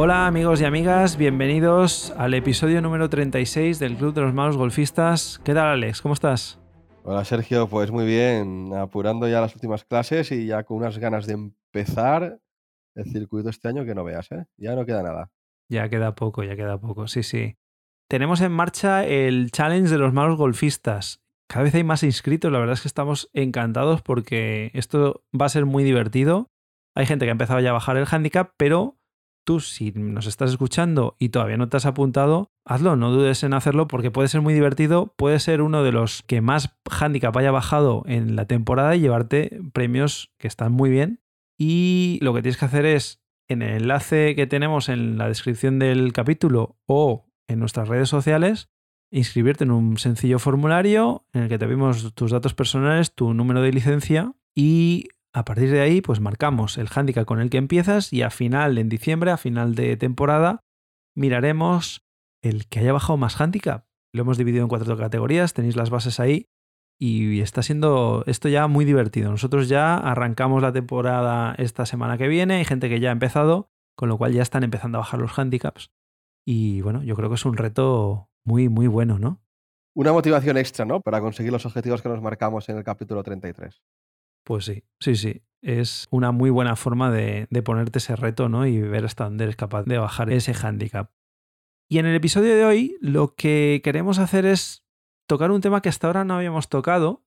Hola amigos y amigas, bienvenidos al episodio número 36 del Club de los Malos Golfistas. ¿Qué tal Alex? ¿Cómo estás? Hola Sergio, pues muy bien, apurando ya las últimas clases y ya con unas ganas de empezar el circuito este año que no veas, ¿eh? Ya no queda nada. Ya queda poco, ya queda poco, sí, sí. Tenemos en marcha el challenge de los malos golfistas. Cada vez hay más inscritos, la verdad es que estamos encantados porque esto va a ser muy divertido. Hay gente que ha empezado ya a bajar el handicap, pero tú si nos estás escuchando y todavía no te has apuntado, hazlo, no dudes en hacerlo porque puede ser muy divertido, puede ser uno de los que más handicap haya bajado en la temporada y llevarte premios que están muy bien. Y lo que tienes que hacer es en el enlace que tenemos en la descripción del capítulo o en nuestras redes sociales, inscribirte en un sencillo formulario en el que te vimos tus datos personales, tu número de licencia y a partir de ahí, pues marcamos el handicap con el que empiezas y a final, en diciembre, a final de temporada, miraremos el que haya bajado más handicap. Lo hemos dividido en cuatro categorías, tenéis las bases ahí y está siendo esto ya muy divertido. Nosotros ya arrancamos la temporada esta semana que viene, hay gente que ya ha empezado, con lo cual ya están empezando a bajar los handicaps. Y bueno, yo creo que es un reto muy, muy bueno, ¿no? Una motivación extra, ¿no? Para conseguir los objetivos que nos marcamos en el capítulo 33. Pues sí, sí, sí. Es una muy buena forma de, ponerte ese reto, ¿no? Y ver hasta dónde eres capaz de bajar ese handicap. Y en el episodio de hoy lo que queremos hacer es tocar un tema que hasta ahora no habíamos tocado,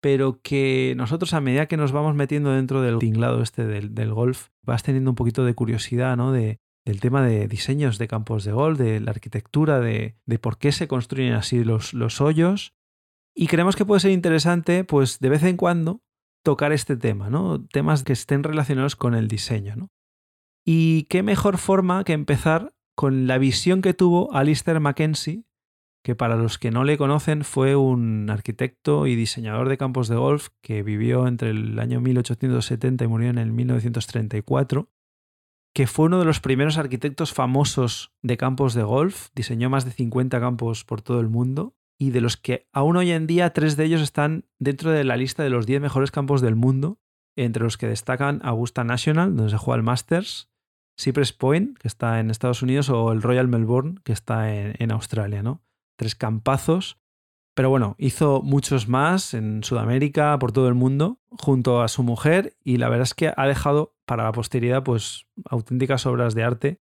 pero que nosotros a medida que nos vamos metiendo dentro del tinglado este del, golf, vas teniendo un poquito de curiosidad, ¿no? De, del tema de diseños de campos de golf, de la arquitectura, de, de por qué se construyen así los, los hoyos. Y creemos que puede ser interesante, pues de vez en cuando, tocar este tema, ¿no? Temas que estén relacionados con el diseño, ¿no? Y qué mejor forma que empezar con la visión que tuvo Alistair Mackenzie, que para los que no le conocen fue un arquitecto y diseñador de campos de golf que vivió entre el año 1870 y murió en el 1934, que fue uno de los primeros arquitectos famosos de campos de golf, diseñó más de 50 campos por todo el mundo y de los que aún hoy en día tres de ellos están dentro de la lista de los 10 mejores campos del mundo, entre los que destacan Augusta National, donde se juega el Masters, Cypress Point, que está en Estados Unidos, o el Royal Melbourne, que está en, Australia, ¿no? Tres campazos. Pero bueno, hizo muchos más en Sudamérica, por todo el mundo, junto a su mujer, y la verdad es que ha dejado para la posteridad, pues, auténticas obras de arte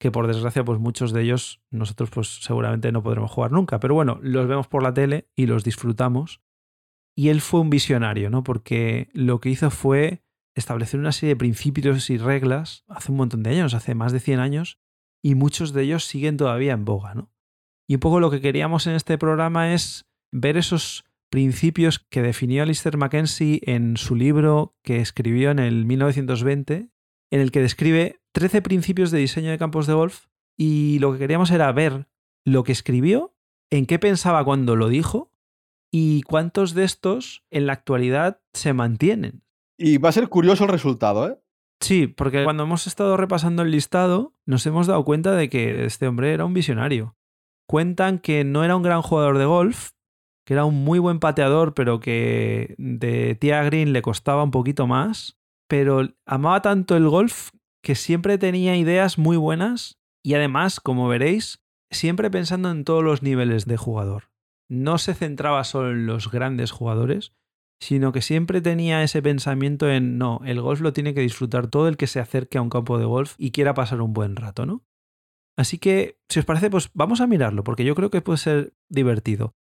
que por desgracia pues muchos de ellos nosotros pues seguramente no podremos jugar nunca, pero bueno, los vemos por la tele y los disfrutamos. Y él fue un visionario, ¿no? Porque lo que hizo fue establecer una serie de principios y reglas hace un montón de años, hace más de 100 años, y muchos de ellos siguen todavía en boga, ¿no? Y un poco lo que queríamos en este programa es ver esos principios que definió Alistair Mackenzie en su libro que escribió en el 1920, en el que describe 13 principios de diseño de campos de golf y lo que queríamos era ver lo que escribió, en qué pensaba cuando lo dijo y cuántos de estos en la actualidad se mantienen. Y va a ser curioso el resultado, ¿eh? Sí, porque cuando hemos estado repasando el listado nos hemos dado cuenta de que este hombre era un visionario. Cuentan que no era un gran jugador de golf, que era un muy buen pateador, pero que de tía green le costaba un poquito más, pero amaba tanto el golf que siempre tenía ideas muy buenas y además, como veréis, siempre pensando en todos los niveles de jugador. No se centraba solo en los grandes jugadores, sino que siempre tenía ese pensamiento en no, el golf lo tiene que disfrutar todo el que se acerque a un campo de golf y quiera pasar un buen rato, ¿no? Así que, si os parece, pues vamos a mirarlo, porque yo creo que puede ser divertido.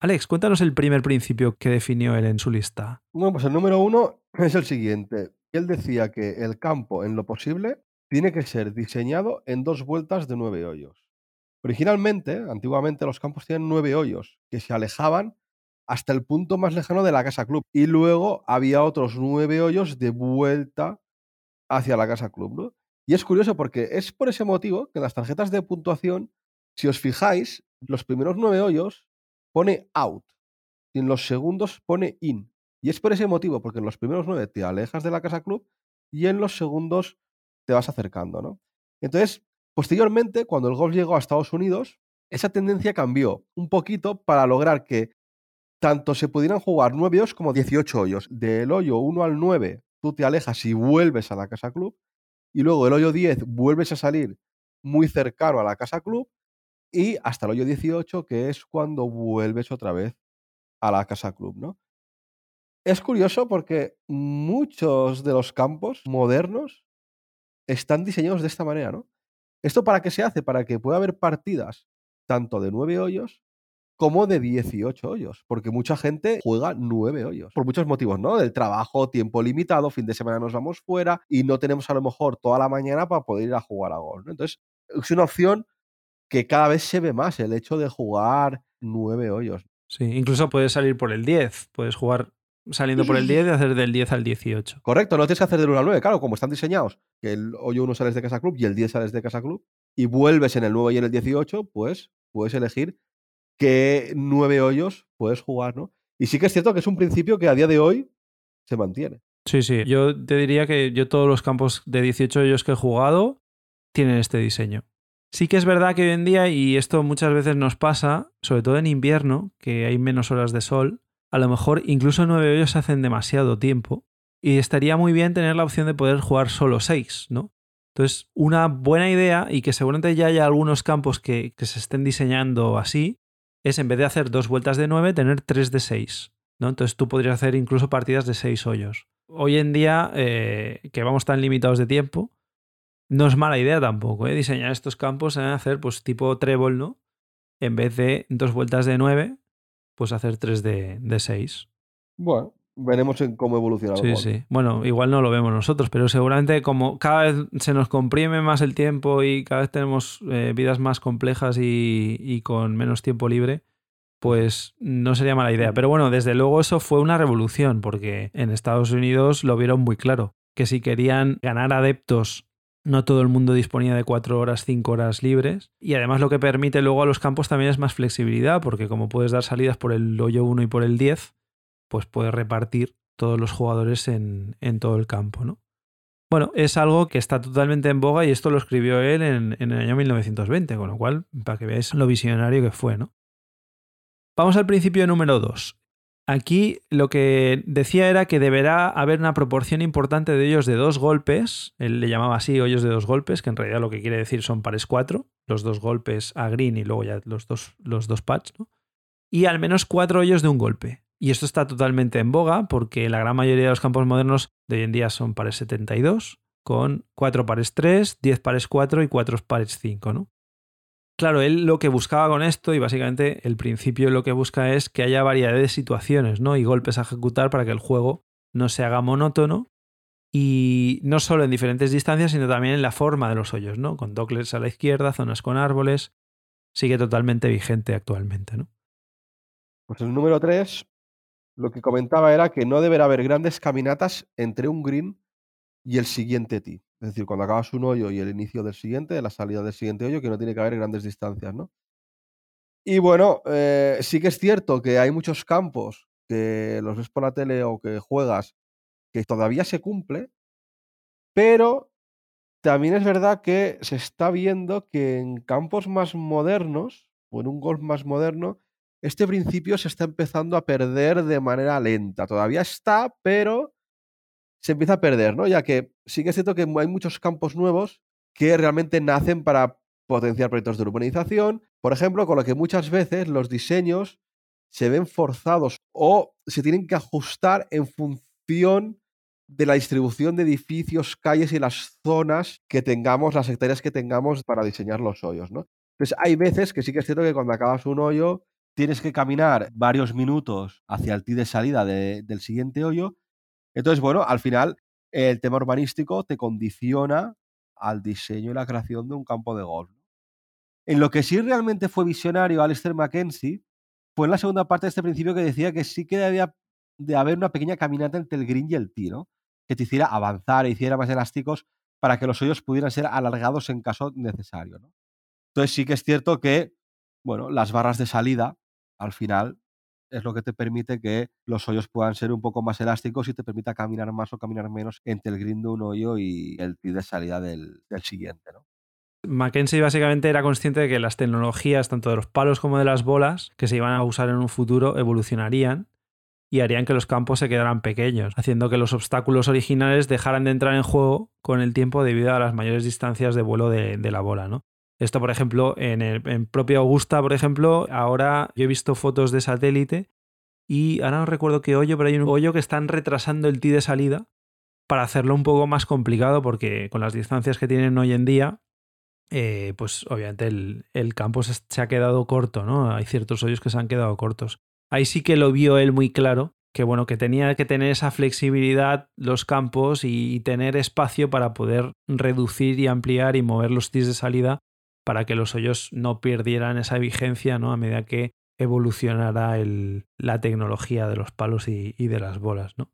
Alex, cuéntanos el primer principio que definió él en su lista. Bueno, pues el número uno es el siguiente. Él decía que el campo, en lo posible, tiene que ser diseñado en dos vueltas de nueve hoyos. Originalmente, antiguamente, los campos tenían nueve hoyos que se alejaban hasta el punto más lejano de la casa club. Y luego había otros nueve hoyos de vuelta hacia la casa club. Y es curioso porque es por ese motivo que en las tarjetas de puntuación, si os fijáis, los primeros nueve hoyos pone out y en los segundos pone in. Y es por ese motivo, porque en los primeros nueve te alejas de la casa club y en los segundos te vas acercando, ¿no? Entonces, posteriormente, cuando el golf llegó a Estados Unidos, esa tendencia cambió un poquito para lograr que tanto se pudieran jugar nueve hoyos como 18 hoyos. Del hoyo 1 al 9 tú te alejas y vuelves a la casa club. y luego el hoyo 10 vuelves a salir muy cercano a la casa club y hasta el hoyo 18, que es cuando vuelves otra vez a la casa club, ¿no? Es curioso porque muchos de los campos modernos están diseñados de esta manera, ¿no? ¿Esto para qué se hace? Para que pueda haber partidas tanto de 9 hoyos como de 18 hoyos, porque mucha gente juega 9 hoyos, por muchos motivos, ¿no? Del trabajo, tiempo limitado, fin de semana nos vamos fuera y no tenemos a lo mejor toda la mañana para poder ir a jugar a golf, ¿no? Entonces, es una opción que cada vez se ve más el hecho de jugar 9 hoyos. Sí, incluso puedes salir por el 10, puedes jugar saliendo por el 10 y hacer del 10 al 18. Correcto, no tienes que hacer del 1 al 9, claro, como están diseñados, que el hoyo 1 sales de casa club y el 10 sales de casa club y vuelves en el 9 y en el 18, pues puedes elegir qué 9 hoyos puedes jugar, ¿no? Y sí que es cierto que es un principio que a día de hoy se mantiene. Sí, sí, yo te diría que yo todos los campos de 18 hoyos que he jugado tienen este diseño. Sí que es verdad que hoy en día, y esto muchas veces nos pasa, sobre todo en invierno, que hay menos horas de sol, a lo mejor incluso nueve hoyos se hacen demasiado tiempo y estaría muy bien tener la opción de poder jugar solo seis, ¿no? Entonces, una buena idea y que seguramente ya haya algunos campos que, se estén diseñando así, es en vez de hacer dos vueltas de nueve, tener tres de seis, ¿no? Entonces tú podrías hacer incluso partidas de seis hoyos. Hoy en día, eh, que vamos tan limitados de tiempo, no es mala idea tampoco, ¿eh? Diseñar estos campos en hacer pues tipo trébol, ¿no? En vez de dos vueltas de nueve, pues hacer 3 de, de 6. Bueno, veremos en cómo evoluciona. Sí, sí. Bueno, igual no lo vemos nosotros, pero seguramente como cada vez se nos comprime más el tiempo y cada vez tenemos eh, vidas más complejas y, y, con menos tiempo libre, pues no sería mala idea. Pero bueno, desde luego eso fue una revolución, porque en Estados Unidos lo vieron muy claro, que si querían ganar adeptos no todo el mundo disponía de cuatro horas, cinco horas libres. Y además lo que permite luego a los campos también es más flexibilidad, porque como puedes dar salidas por el hoyo 1 y por el 10, pues puedes repartir todos los jugadores en, todo el campo, ¿no? Bueno, es algo que está totalmente en boga y esto lo escribió él en, en el año 1920, con lo cual, para que veáis lo visionario que fue, ¿no? Vamos al principio número 2. Aquí lo que decía era que deberá haber una proporción importante de hoyos de dos golpes. Él le llamaba así hoyos de dos golpes, que en realidad lo que quiere decir son pares cuatro, los dos golpes a green y luego ya los dos, los dos pads, ¿no? Y al menos cuatro hoyos de un golpe. Y esto está totalmente en boga porque la gran mayoría de los campos modernos de hoy en día son pares 72, con cuatro pares 3, 10 pares 4 y cuatro pares 5, ¿no? Claro, él lo que buscaba con esto, y básicamente el principio lo que busca es que haya variedad de situaciones, ¿no? Y golpes a ejecutar para que el juego no se haga monótono. Y no solo en diferentes distancias, sino también en la forma de los hoyos, ¿no? Con docklets a la izquierda, zonas con árboles. Sigue totalmente vigente actualmente, ¿no? Pues el número 3, lo que comentaba era que no deberá haber grandes caminatas entre un green y el siguiente tee. Es decir, cuando acabas un hoyo y el inicio del siguiente, la salida del siguiente hoyo, que no tiene que haber grandes distancias, ¿no? Y bueno, eh, sí que es cierto que hay muchos campos que los ves por la tele o que juegas que todavía se cumple, pero también es verdad que se está viendo que en campos más modernos o en un golf más moderno, este principio se está empezando a perder de manera lenta. Todavía está, pero se empieza a perder, ¿no? Ya que sí que es cierto que hay muchos campos nuevos que realmente nacen para potenciar proyectos de urbanización, por ejemplo, con lo que muchas veces los diseños se ven forzados o se tienen que ajustar en función de la distribución de edificios, calles y las zonas que tengamos, las hectáreas que tengamos para diseñar los hoyos, ¿no? Entonces hay veces que sí que es cierto que cuando acabas un hoyo tienes que caminar varios minutos hacia el tee de salida del siguiente hoyo entonces, bueno, al final el tema urbanístico te condiciona al diseño y la creación de un campo de golf. En lo que sí realmente fue visionario Alistair Mackenzie fue en la segunda parte de este principio que decía que sí que debía de haber una pequeña caminata entre el green y el ¿no? Que te hiciera avanzar e hiciera más elásticos para que los hoyos pudieran ser alargados en caso necesario, ¿no? Entonces sí que es cierto que, bueno, las barras de salida, al final, es lo que te permite que los hoyos puedan ser un poco más elásticos y te permita caminar más o caminar menos entre el green de un hoyo y el tee de salida del, siguiente. ¿no? Mackenzie básicamente era consciente de que las tecnologías, tanto de los palos como de las bolas, que se iban a usar en un futuro, evolucionarían y harían que los campos se quedaran pequeños, haciendo que los obstáculos originales dejaran de entrar en juego con el tiempo debido a las mayores distancias de vuelo de, la bola, ¿no? Esto, por ejemplo, en el en propio Augusta, por ejemplo, ahora yo he visto fotos de satélite y ahora no recuerdo qué hoyo, pero hay un hoyo que están retrasando el tee de salida para hacerlo un poco más complicado porque con las distancias que tienen hoy en día, eh, pues obviamente el, campo se, se, ha quedado corto, ¿no? Hay ciertos hoyos que se han quedado cortos. Ahí sí que lo vio él muy claro, que bueno, que tenía que tener esa flexibilidad los campos y tener espacio para poder reducir y ampliar y mover los tis de salida para que los hoyos no perdieran esa vigencia, ¿no? A medida que evolucionara la tecnología de los palos y, de las bolas, ¿no?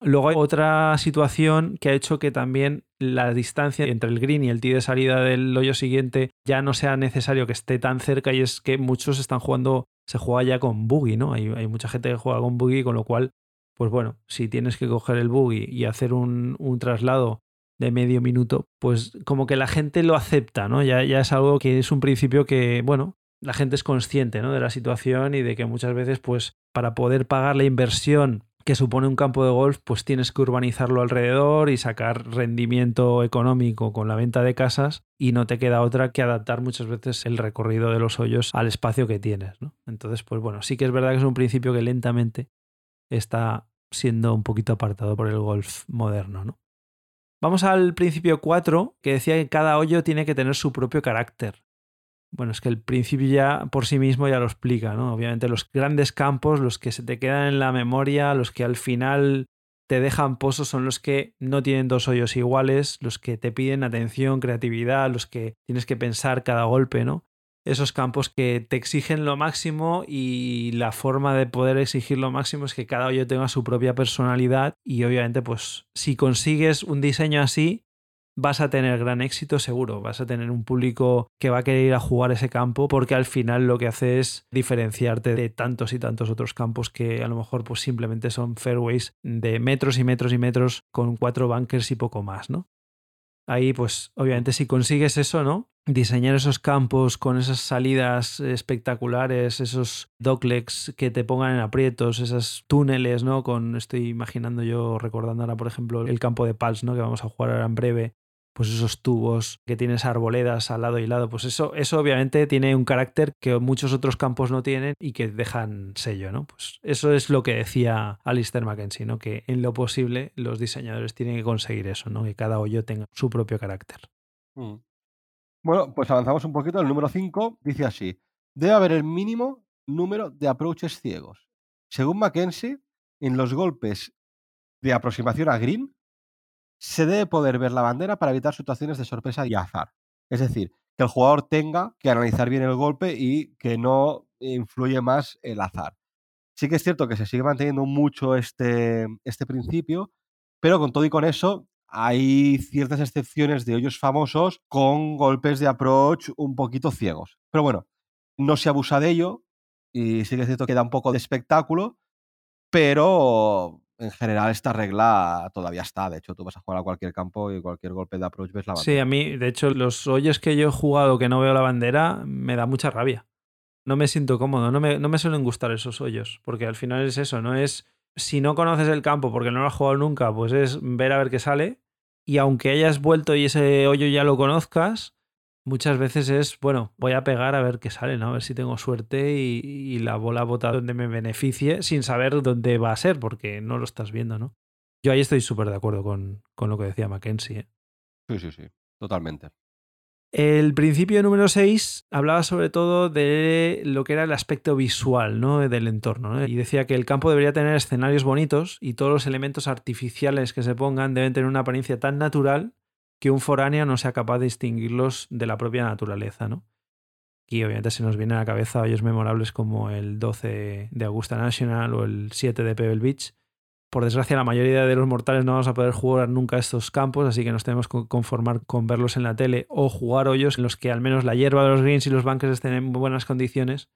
Luego hay otra situación que ha hecho que también la distancia entre el green y el tee de salida del hoyo siguiente ya no sea necesario que esté tan cerca y es que muchos están jugando, se juega ya con buggy, ¿no? Hay, hay mucha gente que juega con buggy, con lo cual, pues bueno, si tienes que coger el buggy y hacer un, un traslado de medio minuto, pues como que la gente lo acepta, ¿no? Ya, ya es algo que es un principio que, bueno, la gente es consciente, ¿no? De la situación y de que muchas veces, pues, para poder pagar la inversión que supone un campo de golf, pues tienes que urbanizarlo alrededor y sacar rendimiento económico con la venta de casas y no te queda otra que adaptar muchas veces el recorrido de los hoyos al espacio que tienes. ¿no? Entonces, pues bueno, sí que es verdad que es un principio que lentamente está siendo un poquito apartado por el golf moderno. ¿no? Vamos al principio 4, que decía que cada hoyo tiene que tener su propio carácter. Bueno, es que el principio ya por sí mismo ya lo explica, ¿no? Obviamente los grandes campos, los que se te quedan en la memoria, los que al final te dejan pozos son los que no tienen dos hoyos iguales, los que te piden atención, creatividad, los que tienes que pensar cada golpe, ¿no? Esos campos que te exigen lo máximo y la forma de poder exigir lo máximo es que cada hoyo tenga su propia personalidad y obviamente pues si consigues un diseño así vas a tener gran éxito seguro, vas a tener un público que va a querer ir a jugar ese campo porque al final lo que hace es diferenciarte de tantos y tantos otros campos que a lo mejor pues simplemente son fairways de metros y metros y metros con cuatro bunkers y poco más, ¿no? Ahí pues obviamente si consigues eso, ¿no? Diseñar esos campos con esas salidas espectaculares, esos docklegs que te pongan en aprietos, esos túneles, ¿no? Con, estoy imaginando yo, recordando ahora, por ejemplo, el campo de Pals, ¿no? Que vamos a jugar ahora en breve, pues esos tubos que tienes arboledas al lado y lado, pues eso, eso obviamente tiene un carácter que muchos otros campos no tienen y que dejan sello, ¿no? Pues eso es lo que decía Alistair Mackenzie, ¿no? Que en lo posible los diseñadores tienen que conseguir eso, ¿no? Que cada hoyo tenga su propio carácter. Mm. Bueno, pues avanzamos un poquito. El número 5 dice así: debe haber el mínimo número de approaches ciegos. Según Mackenzie, en los golpes de aproximación a green se debe poder ver la bandera para evitar situaciones de sorpresa y azar. Es decir, que el jugador tenga que analizar bien el golpe y que no influye más el azar. Sí que es cierto que se sigue manteniendo mucho este, este principio, pero con todo y con eso hay ciertas excepciones de hoyos famosos con golpes de approach un poquito ciegos. Pero bueno, no se abusa de ello y sí que es cierto que da un poco de espectáculo, pero en general esta regla todavía está. De hecho, tú vas a jugar a cualquier campo y cualquier golpe de approach ves la bandera. Sí, a mí, de hecho, los hoyos que yo he jugado que no veo la bandera me da mucha rabia. No me siento cómodo, no me, no me suelen gustar esos hoyos, porque al final es eso, no es si no conoces el campo porque no lo has jugado nunca, pues es ver a ver qué sale. Y aunque hayas vuelto y ese hoyo ya lo conozcas, muchas veces es, bueno, voy a pegar a ver qué sale, ¿no? A ver si tengo suerte y, la bola bota donde me beneficie sin saber dónde va a ser, porque no lo estás viendo, ¿no? Yo ahí estoy súper de acuerdo con, con, lo que decía Mackenzie. ¿eh? Sí, sí, sí, totalmente. El principio número 6 hablaba sobre todo de lo que era el aspecto visual ¿no? del entorno. Y decía que el campo debería tener escenarios bonitos y todos los elementos artificiales que se pongan deben tener una apariencia tan natural que un foráneo no sea capaz de distinguirlos de la propia naturaleza, ¿no? Y obviamente se nos vienen a la cabeza hoyos memorables como el 12 de Augusta National o el 7 de Pebble Beach. Por desgracia, la mayoría de los mortales no vamos a poder jugar nunca estos campos, así que nos tenemos que conformar con verlos en la tele o jugar hoyos en los que al menos la hierba de los greens y los bunkers estén en buenas condiciones.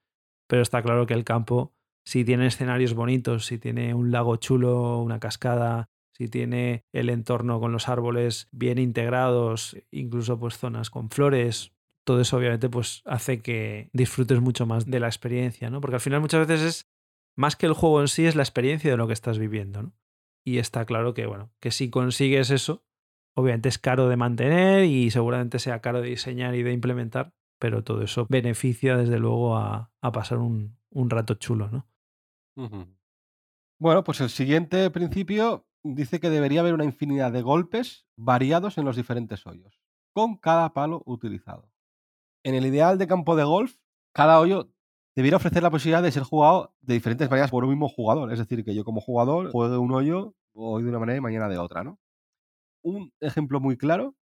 Pero está claro que el campo, si tiene escenarios bonitos, si tiene un lago chulo, una cascada, si tiene el entorno con los árboles bien integrados, incluso pues zonas con flores, todo eso obviamente pues hace que disfrutes mucho más de la experiencia, ¿no? Porque al final muchas veces es más que el juego en sí es la experiencia de lo que estás viviendo, ¿no? Y está claro que, bueno, que si consigues eso, obviamente es caro de mantener y seguramente sea caro de diseñar y de implementar, pero todo eso beneficia desde luego a, pasar un, un, rato chulo, ¿no? Bueno, pues el siguiente principio dice que debería haber una infinidad de golpes variados en los diferentes hoyos, con cada palo utilizado. En el ideal de campo de golf, cada hoyo debiera ofrecer la posibilidad de ser jugado de diferentes maneras por un mismo jugador. Es decir, que yo como jugador juegue un hoyo hoy de una manera y mañana de otra, ¿no? Un ejemplo muy claro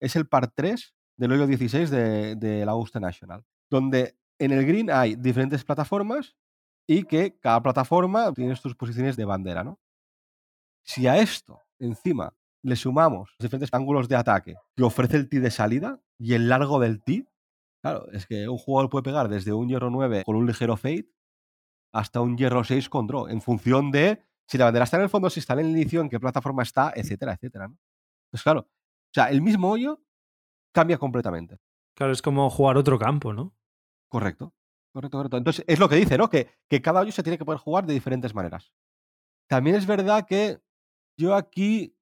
es el par 3 del hoyo 16 de, la Augusta National, donde en el green hay diferentes plataformas y que cada plataforma tiene sus posiciones de bandera, ¿no? Si a esto, encima, le sumamos diferentes ángulos de ataque que ofrece el tee de salida y el largo del tee, claro, es que un jugador puede pegar desde un hierro 9 con un ligero fade hasta un hierro 6 con draw, en función de si la bandera está en el fondo, si está en el inicio, en qué plataforma está, etcétera, etcétera. ¿no? Pues claro, o sea, el mismo hoyo cambia completamente. Claro, es como jugar otro campo, ¿no? Correcto. Correcto, correcto. Entonces, es lo que dice, ¿no? Que, que cada hoyo se tiene que poder jugar de diferentes maneras. También es verdad que yo aquí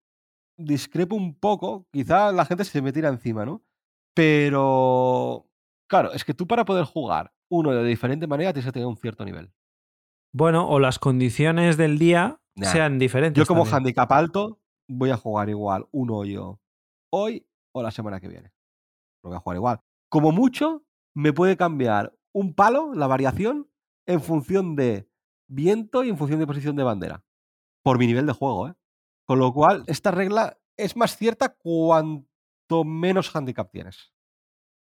discrepo un poco, quizá la gente se me tira encima, ¿no? Pero, claro, es que tú para poder jugar uno de diferente manera tienes que tener un cierto nivel. Bueno, o las condiciones del día nah. sean diferentes. Yo como también. handicap alto voy a jugar igual un hoyo hoy o la semana que viene. Lo voy a jugar igual. Como mucho, me puede cambiar un palo, la variación, en función de viento y en función de posición de bandera. Por mi nivel de juego, ¿eh? Con lo cual, esta regla es más cierta cuanto menos handicap tienes.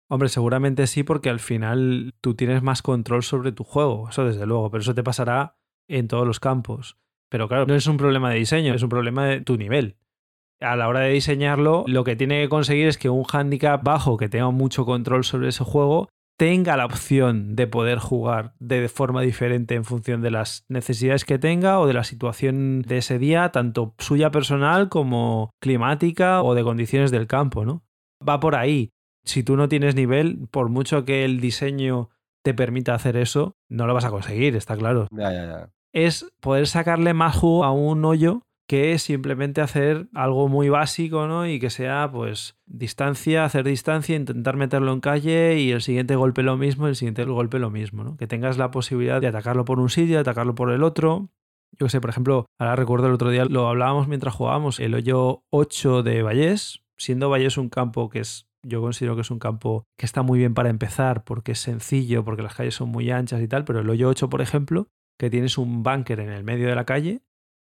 Hombre, seguramente sí, porque al final tú tienes más control sobre tu juego, eso desde luego, pero eso te pasará en todos los campos. Pero claro, no es un problema de diseño, es un problema de tu nivel. A la hora de diseñarlo, lo que tiene que conseguir es que un handicap bajo que tenga mucho control sobre ese juego tenga la opción de poder jugar de forma diferente en función de las necesidades que tenga o de la situación de ese día, tanto suya personal como climática o de condiciones del campo, ¿no? Va por ahí. Si tú no tienes nivel, por mucho que el diseño te permita hacer eso, no lo vas a conseguir, está claro. Ya, ya, ya. Es poder sacarle más jugo a un hoyo que simplemente hacer algo muy básico, ¿no? Y que sea, pues, distancia, hacer distancia, intentar meterlo en calle y el siguiente golpe lo mismo, el siguiente golpe lo mismo, ¿no? Que tengas la posibilidad de atacarlo por un sitio, de atacarlo por el otro. Yo sé, por ejemplo, ahora recuerdo el otro día, lo hablábamos mientras jugábamos, el hoyo 8 de Vallés, siendo Vallés un campo que es, yo considero que es un campo que está muy bien para empezar, porque es sencillo, porque las calles son muy anchas y tal, pero el hoyo 8, por ejemplo, que tienes un búnker en el medio de la calle,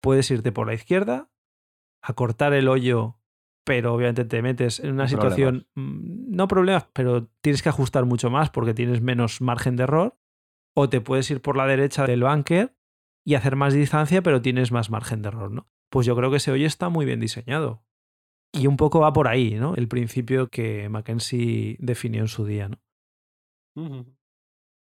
puedes irte por la izquierda, a cortar el hoyo, pero obviamente te metes en una situación, mm, no problemas, pero tienes que ajustar mucho más porque tienes menos margen de error, o te puedes ir por la derecha del bunker y hacer más distancia, pero tienes más margen de error, ¿no? Pues yo creo que ese hoyo está muy bien diseñado. Y un poco va por ahí, ¿no? El principio que Mackenzie definió en su día, ¿no?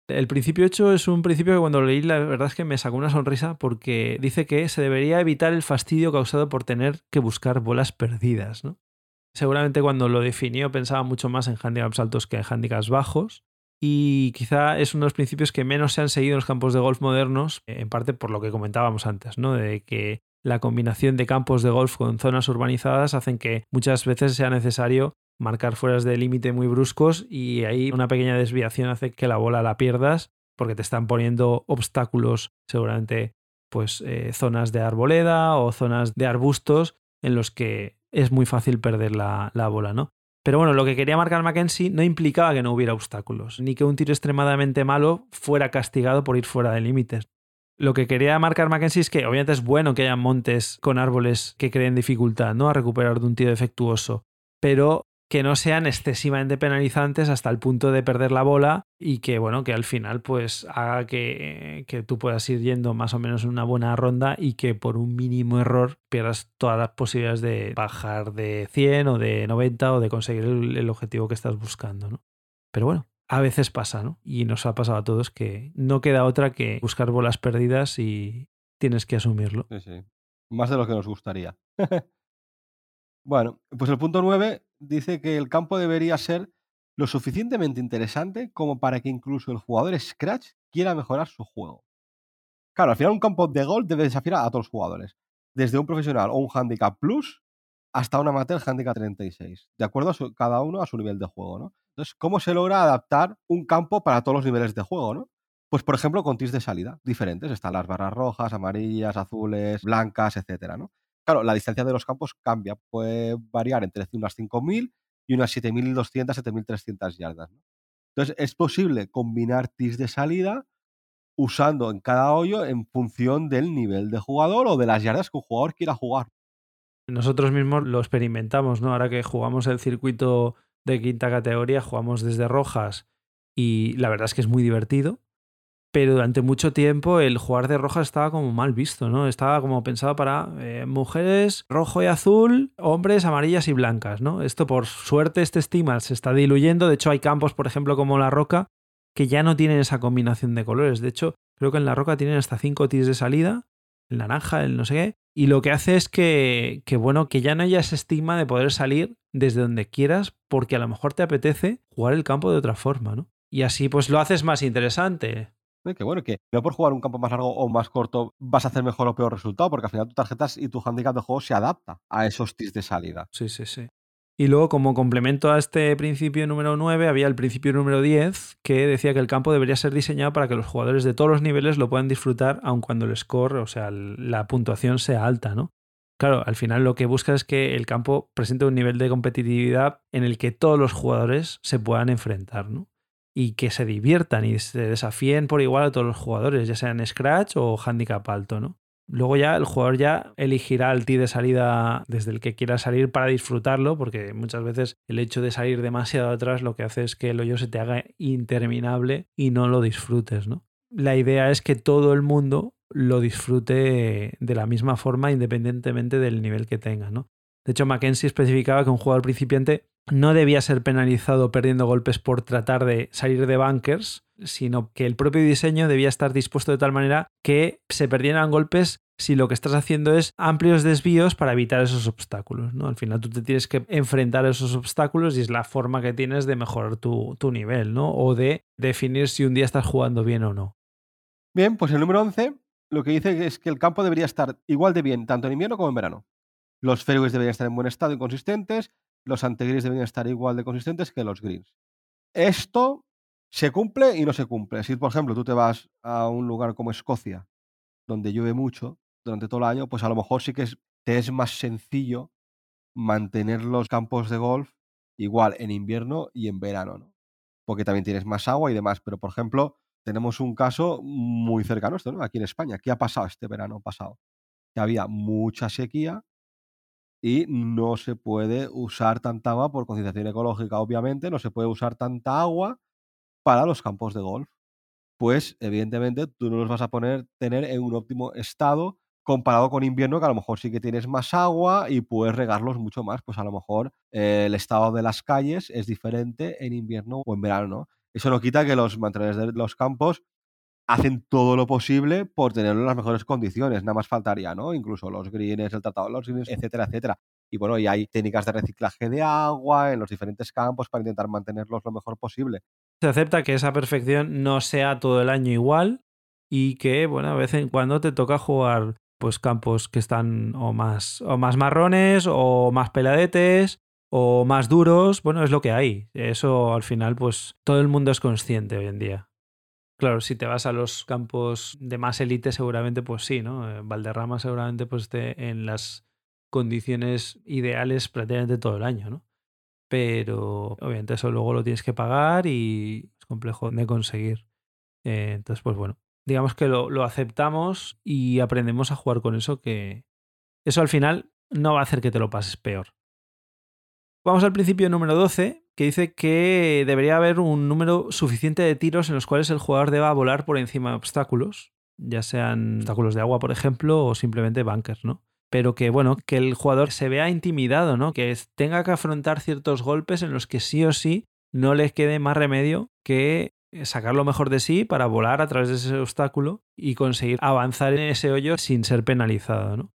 El principio 8 es un principio que cuando lo leí la verdad es que me sacó una sonrisa porque dice que se debería evitar el fastidio causado por tener que buscar bolas perdidas. ¿no? Seguramente cuando lo definió pensaba mucho más en handicaps altos que en handicaps bajos y quizá es uno de los principios que menos se han seguido en los campos de golf modernos, en parte por lo que comentábamos antes, ¿no? de que la combinación de campos de golf con zonas urbanizadas hacen que muchas veces sea necesario marcar fueras de límite muy bruscos y ahí una pequeña desviación hace que la bola la pierdas porque te están poniendo obstáculos, seguramente pues eh, zonas de arboleda o zonas de arbustos en los que es muy fácil perder la, la bola, ¿no? Pero bueno, lo que quería marcar Mackenzie no implicaba que no hubiera obstáculos, ni que un tiro extremadamente malo fuera castigado por ir fuera de límites. Lo que quería marcar Mackenzie es que obviamente es bueno que haya montes con árboles que creen dificultad, ¿no? A recuperar de un tiro defectuoso. Pero que no sean excesivamente penalizantes hasta el punto de perder la bola y que, bueno, que al final pues haga que, que, tú puedas ir yendo más o menos en una buena ronda y que por un mínimo error pierdas todas las posibilidades de bajar de 100 o de 90 o de conseguir el, el objetivo que estás buscando, ¿no? Pero bueno, a veces pasa, ¿no? Y nos ha pasado a todos que no queda otra que buscar bolas perdidas y tienes que asumirlo. Sí, sí. Más de lo que nos gustaría. Bueno, pues el punto 9 dice que el campo debería ser lo suficientemente interesante como para que incluso el jugador Scratch quiera mejorar su juego. Claro, al final un campo de golf debe desafiar a todos los jugadores. Desde un profesional o un handicap plus hasta un amateur handicap 36. De acuerdo a cada uno a su nivel de juego, ¿no? Entonces, ¿cómo se logra adaptar un campo para todos los niveles de juego, ¿no? Pues, por ejemplo, con tis de salida diferentes. Están las barras rojas, amarillas, azules, blancas, etcétera, ¿no? Claro, la distancia de los campos cambia. Puede variar entre unas 5.000 y unas 7.200, 7.300 yardas. Entonces, es posible combinar tis de salida usando en cada hoyo en función del nivel de jugador o de las yardas que un jugador quiera jugar. Nosotros mismos lo experimentamos, ¿no? Ahora que jugamos el circuito de quinta categoría, jugamos desde rojas y la verdad es que es muy divertido. Pero durante mucho tiempo el jugar de rojas estaba como mal visto, ¿no? Estaba como pensado para eh, mujeres rojo y azul, hombres amarillas y blancas, ¿no? Esto por suerte este estima se está diluyendo. De hecho hay campos, por ejemplo, como la roca, que ya no tienen esa combinación de colores. De hecho, creo que en la roca tienen hasta cinco tis de salida, el naranja, el no sé qué, y lo que hace es que, que, bueno, que ya no haya ese estigma de poder salir desde donde quieras, porque a lo mejor te apetece jugar el campo de otra forma, ¿no? Y así pues lo haces más interesante. Que bueno, que no por jugar un campo más largo o más corto vas a hacer mejor o peor resultado, porque al final tu tarjetas y tu handicap de juego se adapta a esos tis de salida. Sí, sí, sí. Y luego, como complemento a este principio número 9, había el principio número 10, que decía que el campo debería ser diseñado para que los jugadores de todos los niveles lo puedan disfrutar, aun cuando el score, o sea, la puntuación sea alta, ¿no? Claro, al final lo que busca es que el campo presente un nivel de competitividad en el que todos los jugadores se puedan enfrentar, ¿no? Y que se diviertan y se desafíen por igual a todos los jugadores, ya sean Scratch o Handicap alto, ¿no? Luego ya el jugador ya elegirá el tee de salida desde el que quiera salir para disfrutarlo, porque muchas veces el hecho de salir demasiado atrás lo que hace es que el hoyo se te haga interminable y no lo disfrutes, ¿no? La idea es que todo el mundo lo disfrute de la misma forma independientemente del nivel que tenga, ¿no? De hecho, Mackenzie especificaba que un jugador principiante no debía ser penalizado perdiendo golpes por tratar de salir de bunkers, sino que el propio diseño debía estar dispuesto de tal manera que se perdieran golpes si lo que estás haciendo es amplios desvíos para evitar esos obstáculos. ¿no? Al final tú te tienes que enfrentar a esos obstáculos y es la forma que tienes de mejorar tu, tu nivel, ¿no? O de definir si un día estás jugando bien o no. Bien, pues el número 11 lo que dice es que el campo debería estar igual de bien tanto en invierno como en verano. Los fairways deberían estar en buen estado y consistentes, los antegreens deberían estar igual de consistentes que los greens. Esto se cumple y no se cumple. Si, por ejemplo, tú te vas a un lugar como Escocia, donde llueve mucho durante todo el año, pues a lo mejor sí que te es más sencillo mantener los campos de golf igual en invierno y en verano, ¿no? Porque también tienes más agua y demás. Pero, por ejemplo, tenemos un caso muy cercano, esto, ¿no? Aquí en España. ¿Qué ha pasado este verano pasado? Que había mucha sequía y no se puede usar tanta agua por concienciación ecológica, obviamente, no se puede usar tanta agua para los campos de golf. Pues, evidentemente, tú no los vas a poner, tener en un óptimo estado comparado con invierno, que a lo mejor sí que tienes más agua y puedes regarlos mucho más. Pues a lo mejor eh, el estado de las calles es diferente en invierno o en verano, Eso no quita que los mantenedores de los campos hacen todo lo posible por tenerlo en las mejores condiciones, nada más faltaría, ¿no? Incluso los greens, el tratado de los greens, etcétera, etcétera. Y bueno, y hay técnicas de reciclaje de agua en los diferentes campos para intentar mantenerlos lo mejor posible. Se acepta que esa perfección no sea todo el año igual y que, bueno, a veces en cuando te toca jugar pues campos que están o más, o más marrones o más peladetes o más duros, bueno, es lo que hay. Eso al final, pues todo el mundo es consciente hoy en día. Claro, si te vas a los campos de más élite, seguramente pues sí, ¿no? Eh, Valderrama seguramente pues esté en las condiciones ideales prácticamente todo el año, ¿no? Pero obviamente eso luego lo tienes que pagar y es complejo de conseguir. Eh, entonces, pues bueno, digamos que lo, lo aceptamos y aprendemos a jugar con eso, que eso al final no va a hacer que te lo pases peor. Vamos al principio número 12, que dice que debería haber un número suficiente de tiros en los cuales el jugador deba volar por encima de obstáculos, ya sean obstáculos de agua, por ejemplo, o simplemente bunkers, ¿no? Pero que, bueno, que el jugador se vea intimidado, ¿no? Que tenga que afrontar ciertos golpes en los que sí o sí no le quede más remedio que sacar lo mejor de sí para volar a través de ese obstáculo y conseguir avanzar en ese hoyo sin ser penalizado, ¿no?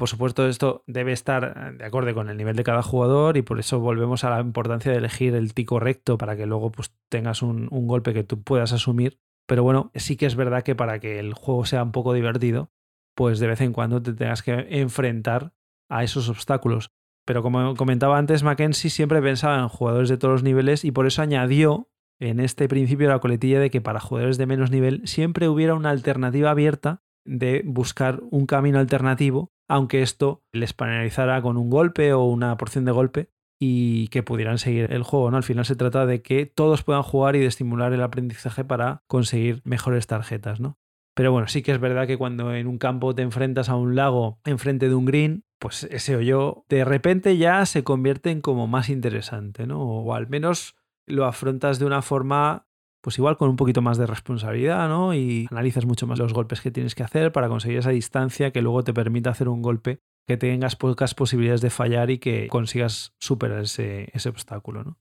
Por supuesto, esto debe estar de acuerdo con el nivel de cada jugador y por eso volvemos a la importancia de elegir el ti correcto para que luego pues, tengas un, golpe que tú puedas asumir. Pero bueno, sí que es verdad que para que el juego sea un poco divertido, pues de vez en cuando te tengas que enfrentar a esos obstáculos. Pero como comentaba antes, Mackenzie siempre pensaba en jugadores de todos los niveles y por eso añadió en este principio la coletilla de que para jugadores de menos nivel siempre hubiera una alternativa abierta de buscar un camino alternativo, aunque esto les penalizara con un golpe o una porción de golpe y que pudieran seguir el juego. ¿no? Al final se trata de que todos puedan jugar y de estimular el aprendizaje para conseguir mejores tarjetas. ¿no? Pero bueno, sí que es verdad que cuando en un campo te enfrentas a un lago enfrente de un green, pues ese hoyo de repente ya se convierte en como más interesante, ¿no? O al menos lo afrontas de una forma, pues igual con un poquito más de responsabilidad, ¿no? Y analizas mucho más los golpes que tienes que hacer para conseguir esa distancia que luego te permita hacer un golpe que tengas pocas posibilidades de fallar y que consigas superar ese, ese obstáculo, ¿no?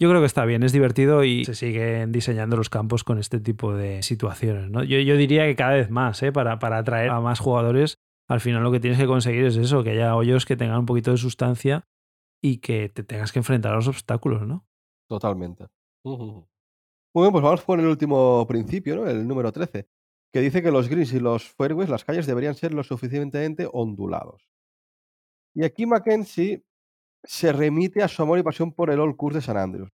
Yo creo que está bien, es divertido y se siguen diseñando los campos con este tipo de situaciones. ¿no? Yo, yo diría que cada vez más, ¿eh? para, para atraer a más jugadores, al final lo que tienes que conseguir es eso, que haya hoyos que tengan un poquito de sustancia y que te tengas que enfrentar a los obstáculos, ¿no? Totalmente. Muy bien, pues vamos por el último principio, ¿no? El número 13, que dice que los greens y los fairways, las calles, deberían ser lo suficientemente ondulados. Y aquí Mackenzie se remite a su amor y pasión por el Old Course de San Andrews.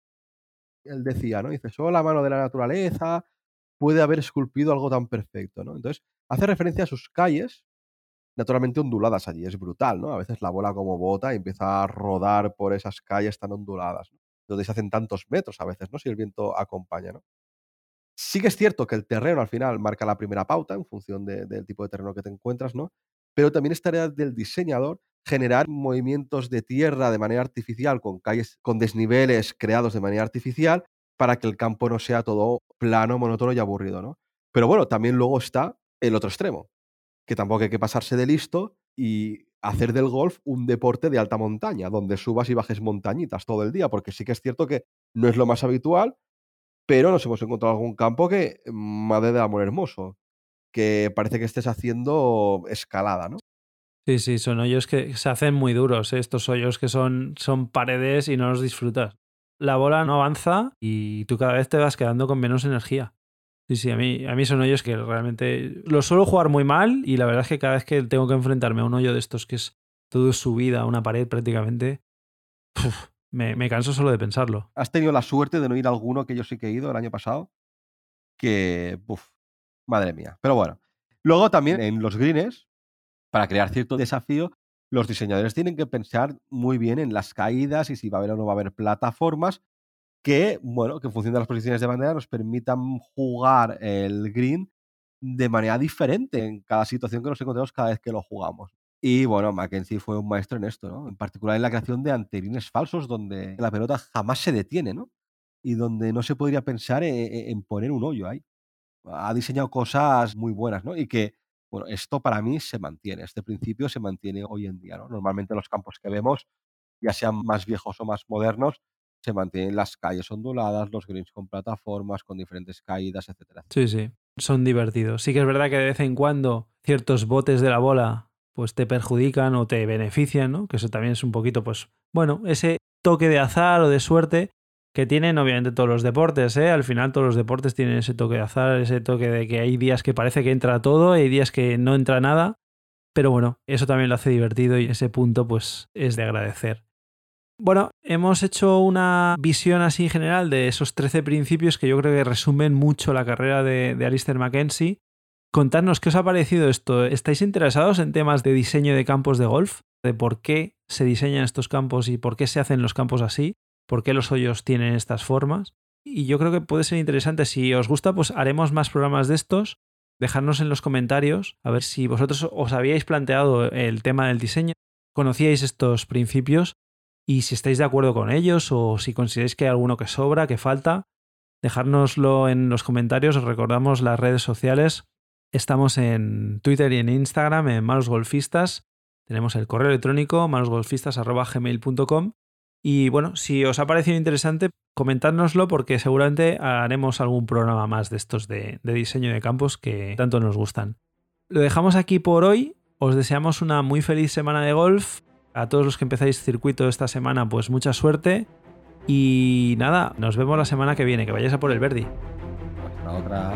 Él decía, ¿no? Dice, solo la mano de la naturaleza puede haber esculpido algo tan perfecto, ¿no? Entonces, hace referencia a sus calles, naturalmente onduladas allí. Es brutal, ¿no? A veces la bola como bota y empieza a rodar por esas calles tan onduladas, donde se hacen tantos metros a veces, ¿no? Si el viento acompaña, ¿no? Sí que es cierto que el terreno al final marca la primera pauta en función del tipo de terreno que te encuentras, ¿no? Pero también es tarea del diseñador generar movimientos de tierra de manera artificial con calles con desniveles creados de manera artificial para que el campo no sea todo plano, monótono y aburrido, ¿no? Pero bueno, también luego está el otro extremo, que tampoco hay que pasarse de listo y hacer del golf un deporte de alta montaña, donde subas y bajes montañitas todo el día, porque sí que es cierto que no es lo más habitual, pero nos hemos encontrado algún campo que, madre de amor hermoso, que parece que estés haciendo escalada, ¿no? Sí, sí, son hoyos que se hacen muy duros, ¿eh? estos hoyos que son, son paredes y no los disfrutas. La bola no avanza y tú cada vez te vas quedando con menos energía. Sí, sí, a mí, a mí son hoyos que realmente los suelo jugar muy mal y la verdad es que cada vez que tengo que enfrentarme a un hoyo de estos que es todo subida, una pared prácticamente, me, me, canso solo de pensarlo. ¿Has tenido la suerte de no ir a alguno que yo sí que he ido el año pasado? Que, uf, madre mía. Pero bueno. Luego también en los greens, para crear cierto desafío, los diseñadores tienen que pensar muy bien en las caídas y si va a haber o no va a haber plataformas que, bueno, que en función de las posiciones de bandera nos permitan jugar el green de manera diferente en cada situación que nos encontramos cada vez que lo jugamos. Y bueno, Mackenzie fue un maestro en esto, ¿no? En particular en la creación de anterines falsos donde la pelota jamás se detiene, ¿no? Y donde no se podría pensar en, e, en poner un hoyo ahí. Ha diseñado cosas muy buenas, ¿no? Y que bueno, esto para mí se mantiene, este principio se mantiene hoy en día. ¿no? Normalmente los campos que vemos, ya sean más viejos o más modernos, se mantienen las calles onduladas, los greens con plataformas, con diferentes caídas, etcétera. Sí, sí, son divertidos. Sí que es verdad que de vez en cuando ciertos botes de la bola pues te perjudican o te benefician, ¿no? Que eso también es un poquito, pues, bueno, ese toque de azar o de suerte que tienen obviamente todos los deportes, ¿eh? Al final todos los deportes tienen ese toque de azar, ese toque de que hay días que parece que entra todo, hay días que no entra nada, pero bueno, eso también lo hace divertido y ese punto pues es de agradecer. Bueno, hemos hecho una visión así general de esos 13 principios que yo creo que resumen mucho la carrera de, de Alistair Mackenzie. Contadnos qué os ha parecido esto. ¿Estáis interesados en temas de diseño de campos de golf? ¿De por qué se diseñan estos campos y por qué se hacen los campos así? por qué los hoyos tienen estas formas. Y yo creo que puede ser interesante. Si os gusta, pues haremos más programas de estos. Dejadnos en los comentarios a ver si vosotros os habíais planteado el tema del diseño, conocíais estos principios y si estáis de acuerdo con ellos o si consideráis que hay alguno que sobra, que falta, dejárnoslo en los comentarios. Os recordamos las redes sociales. Estamos en Twitter y en Instagram en Malos Golfistas. Tenemos el correo electrónico malosgolfistas.gmail.com y bueno, si os ha parecido interesante, comentádnoslo porque seguramente haremos algún programa más de estos de, diseño de campos que tanto nos gustan. Lo dejamos aquí por hoy. Os deseamos una muy feliz semana de golf. A todos los que empezáis circuito esta semana, pues mucha suerte. Y nada, nos vemos la semana que viene. Que vayáis a por el Verdi. Otra.